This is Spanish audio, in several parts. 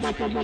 Boa.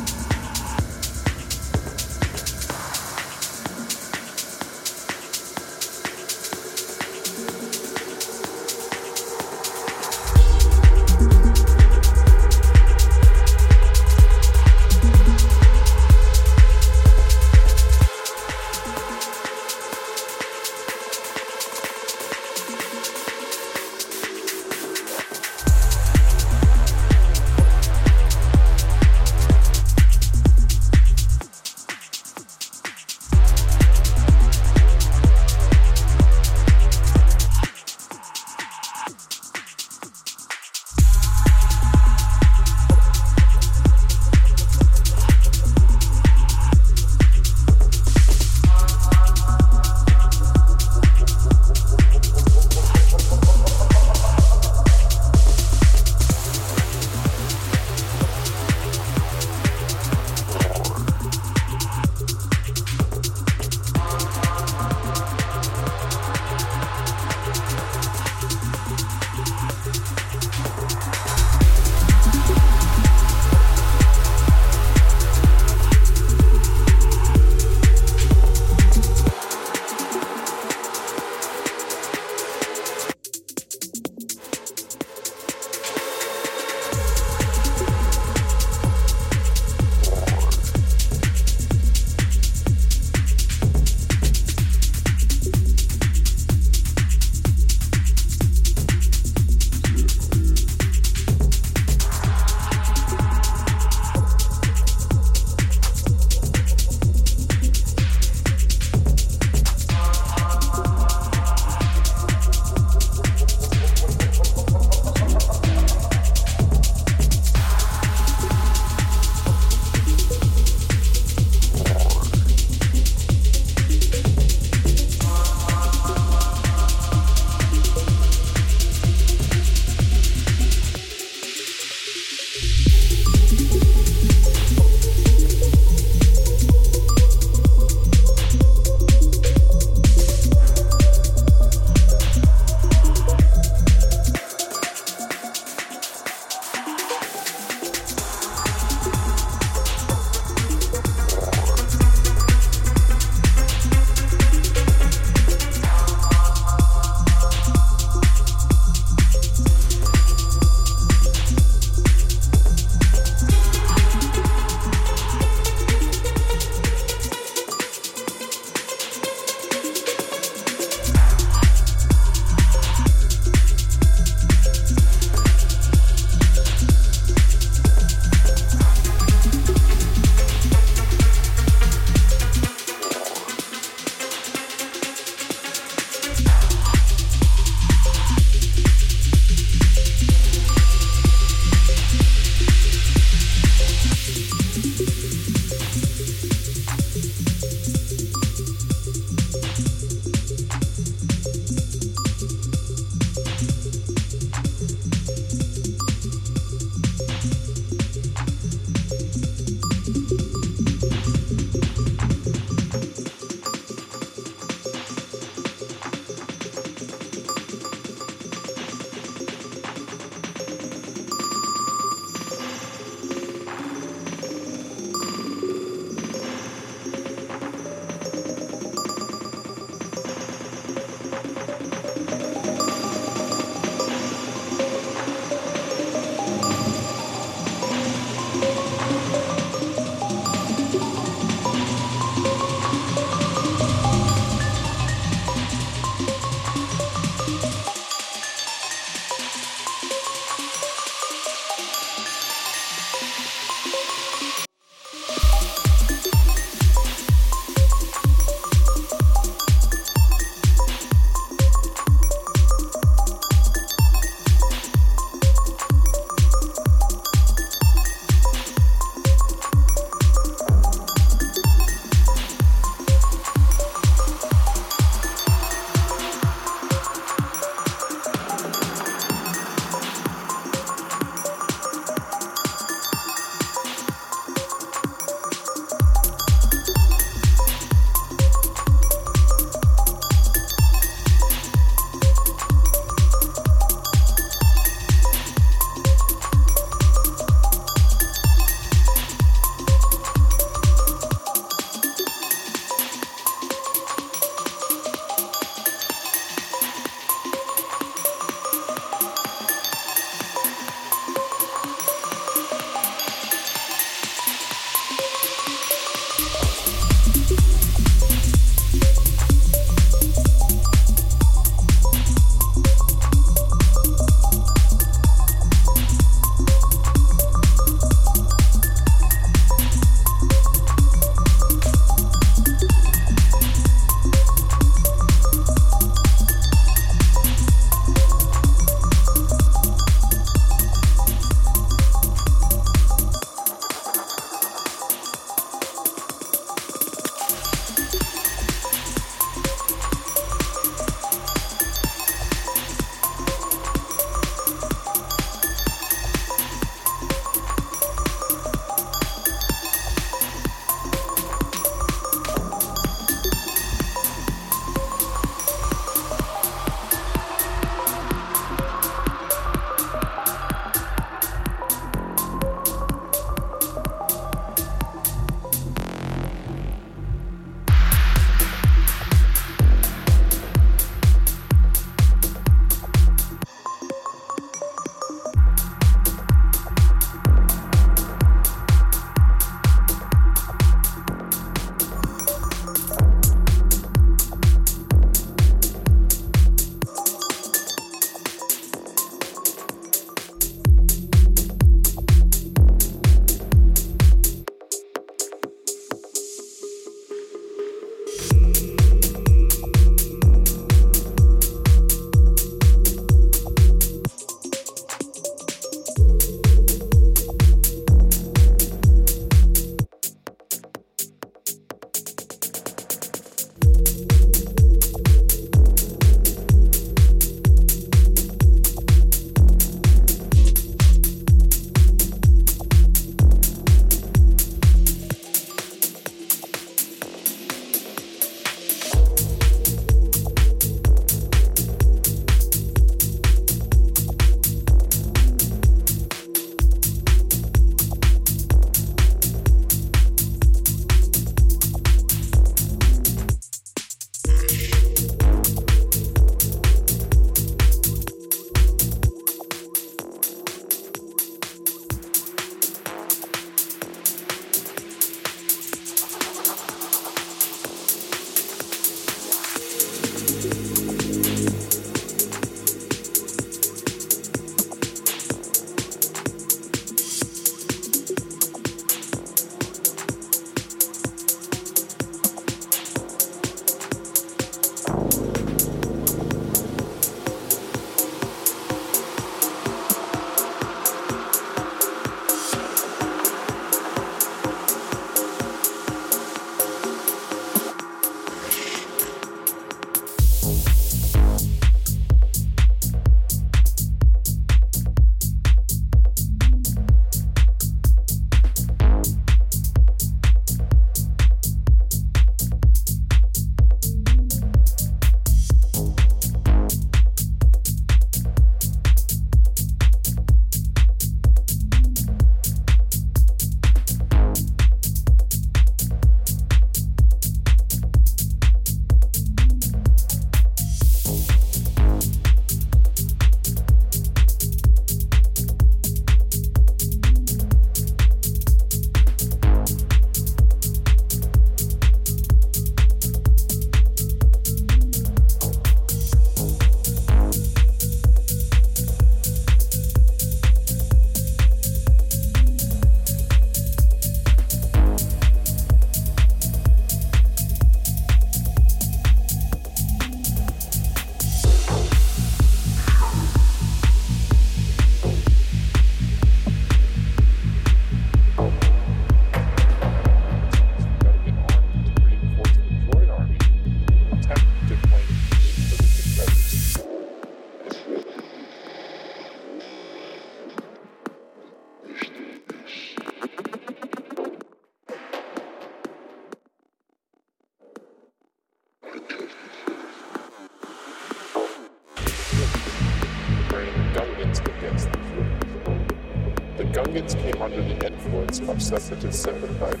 I'm sensitive, sympathetic.